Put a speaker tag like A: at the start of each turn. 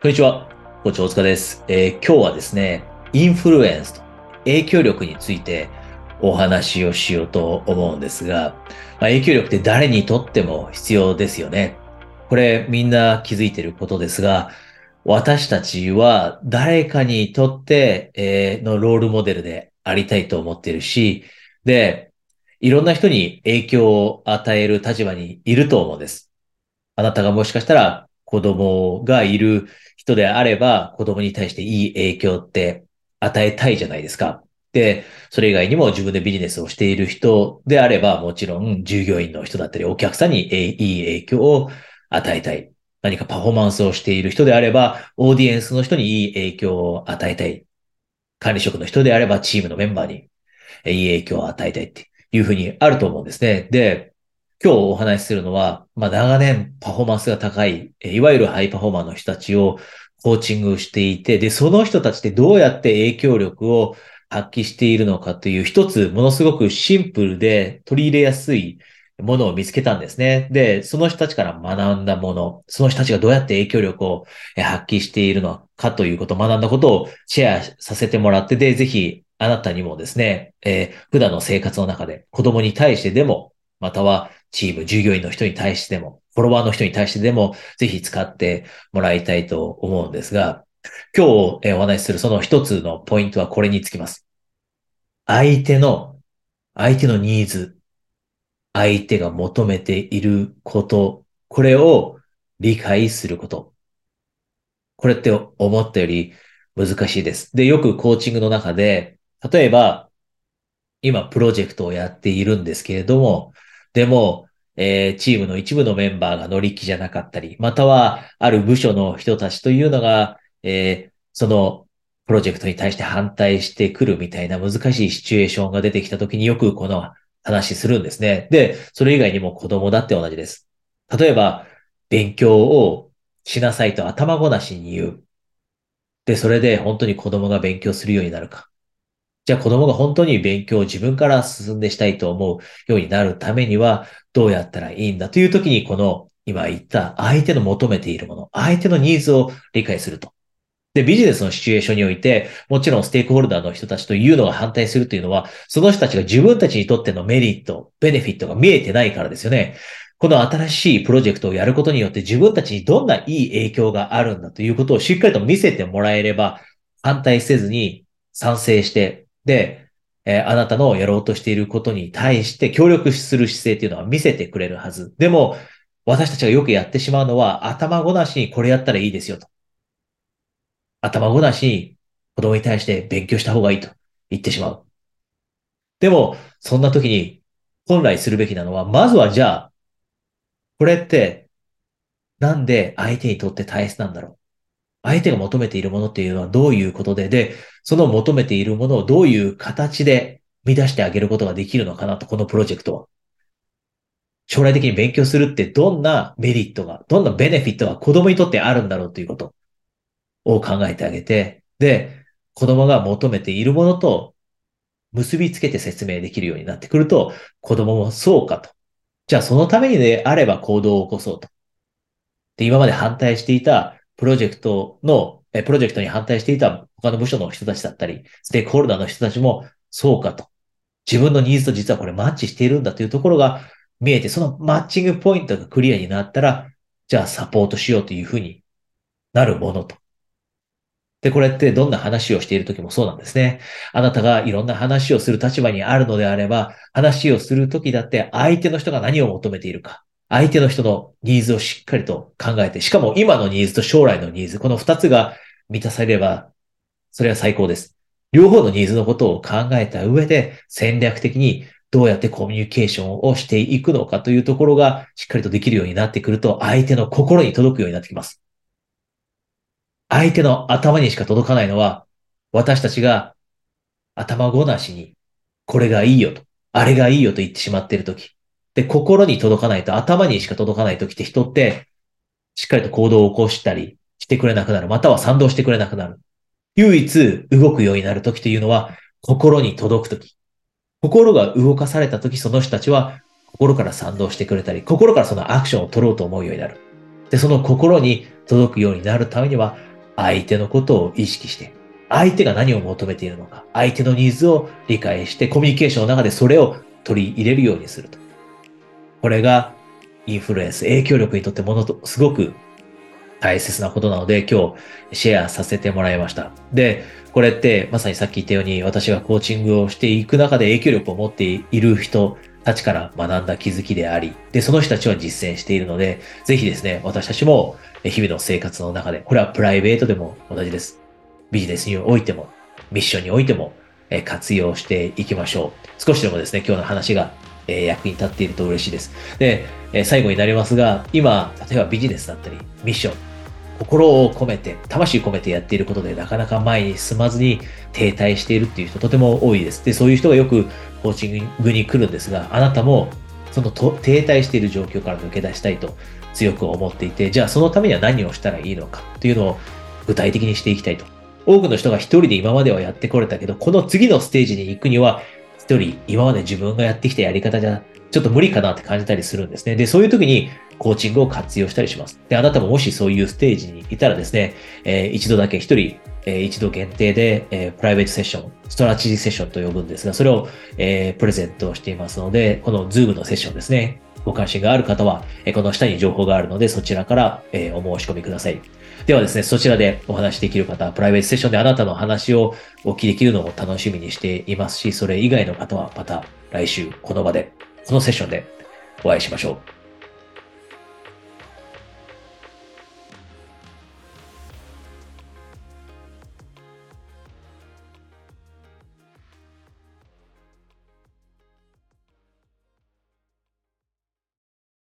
A: こんにちは。コーチ大塚です、えー今日はですね、インフルエンスと影響力についてお話をしようと思うんですが、まあ、影響力って誰にとっても必要ですよね。これみんな気づいてることですが、私たちは誰かにとって、えーのロールモデルでありたいと思っているし、で、いろんな人に影響を与える立場にいると思うんです。あなたがもしかしたら子供がいる人であれば、子供に対していい影響って与えたいじゃないですか。で、それ以外にも自分でビジネスをしている人であれば、もちろん従業員の人だったり、お客さんにいい影響を与えたい。何かパフォーマンスをしている人であれば、オーディエンスの人にいい影響を与えたい。管理職の人であれば、チームのメンバーにいい影響を与えたいっていうふうにあると思うんですね。で、今日お話しするのは、まあ、長年パフォーマンスが高い、いわゆるハイパフォーマーの人たちをコーチングしていて、で、その人たちってどうやって影響力を発揮しているのかという一つものすごくシンプルで取り入れやすいものを見つけたんですね。で、その人たちから学んだもの、その人たちがどうやって影響力を発揮しているのかということ、学んだことをシェアさせてもらって、で、ぜひあなたにもですね、えー普段の生活の中で子供に対してでも、またはチーム、従業員の人に対してでも、フォロワーの人に対してでも、ぜひ使ってもらいたいと思うんですが、今日お話しするその一つのポイントはこれにつきます。相手の、相手のニーズ、相手が求めていること、これを理解すること。これって思ったより難しいです。で、よくコーチングの中で、例えば、今プロジェクトをやっているんですけれども、でも、えーチームの一部のメンバーが乗り気じゃなかったり、または、ある部署の人たちというのが、えーそのプロジェクトに対して反対してくるみたいな難しいシチュエーションが出てきたときによくこの話するんですね。で、それ以外にも子供だって同じです。例えば、勉強をしなさいと頭ごなしに言う。で、それで本当に子供が勉強するようになるか。じゃあ子供が本当に勉強を自分から進んでしたいと思うようになるためにはどうやったらいいんだという時にこの今言った相手の求めているもの、相手のニーズを理解すると。で、ビジネスのシチュエーションにおいて、もちろんステークホルダーの人たちというのが反対するというのは、その人たちが自分たちにとってのメリット、ベネフィットが見えてないからですよね。この新しいプロジェクトをやることによって自分たちにどんないい影響があるんだということをしっかりと見せてもらえれば、反対せずに賛成して、で、えーあなたのやろうとしていることに対して協力する姿勢っていうのは見せてくれるはず。でも、私たちがよくやってしまうのは、頭ごなしにこれやったらいいですよと。頭ごなしに子供に対して勉強した方がいいと言ってしまう。でも、そんな時に本来するべきなのは、まずはじゃあ、これってなんで相手にとって大切なんだろう相手が求めているものっていうのはどういうことで、で、その求めているものをどういう形で満たしてあげることができるのかなと、このプロジェクトは。将来的に勉強するってどんなメリットが、どんなベネフィットが子供にとってあるんだろうということを考えてあげて、で、子供が求めているものと結びつけて説明できるようになってくると、子供もそうかと。じゃあそのためにであれば行動を起こそうと。で、今まで反対していたプロジェクトの、え、プロジェクトに反対していた他の部署の人たちだったり、ステークホルダーの人たちもそうかと。自分のニーズと実はこれマッチしているんだというところが見えて、そのマッチングポイントがクリアになったら、じゃあサポートしようというふうになるものと。で、これってどんな話をしている時もそうなんですね。あなたがいろんな話をする立場にあるのであれば、話をする時だって相手の人が何を求めているか。相手の人のニーズをしっかりと考えて、しかも今のニーズと将来のニーズ、この二つが満たされれば、それは最高です。両方のニーズのことを考えた上で戦略的にどうやってコミュニケーションをしていくのかというところがしっかりとできるようになってくると相手の心に届くようになってきます。相手の頭にしか届かないのは私たちが頭ごなしにこれがいいよと、あれがいいよと言ってしまっているとき。で、心に届かないと頭にしか届かないときって人ってしっかりと行動を起こしたりしてくれなくなる。または賛同してくれなくなる。唯一動くようになるときというのは心に届くとき。心が動かされたときその人たちは心から賛同してくれたり、心からそのアクションを取ろうと思うようになる。で、その心に届くようになるためには、相手のことを意識して、相手が何を求めているのか、相手のニーズを理解して、コミュニケーションの中でそれを取り入れるようにすると。これがインフルエンス、影響力にとってものと、すごく大切なことなので、今日シェアさせてもらいました。で、これってまさにさっき言ったように、私がコーチングをしていく中で影響力を持っている人たちから学んだ気づきであり、で、その人たちは実践しているので、ぜひですね、私たちも日々の生活の中で、これはプライベートでも同じです。ビジネスにおいても、ミッションにおいても、活用していきましょう。少しでもですね、今日の話がえ役に立っていると嬉しいです。で、え最後になりますが、今、例えばビジネスだったり、ミッション、心を込めて、魂込めてやっていることでなかなか前に進まずに停滞しているっていう人とても多いです。で、そういう人がよくコーチングに来るんですが、あなたもそのと停滞している状況から抜け出したいと強く思っていて、じゃあそのためには何をしたらいいのかっていうのを具体的にしていきたいと。多くの人が一人で今まではやってこれたけど、この次のステージに行くには、一人今まで自分がやってきたやり方じゃちょっと無理かなって感じたりするんですね。で、そういう時にコーチングを活用したりします。で、あなたももしそういうステージにいたらですね、えー、一度だけ一人、えー、一度限定で、えー、プライベートセッション、ストラテジーセッションと呼ぶんですが、それを、えー、プレゼントしていますので、このズームのセッションですね、ご関心がある方は、え、この下に情報があるので、そちらから、え、お申し込みください。ではですね、そちらでお話しできる方、プライベートセッションであなたの話をお聞きできるのを楽しみにしていますし、それ以外の方はまた来週この場で、このセッションでお会いしましょう。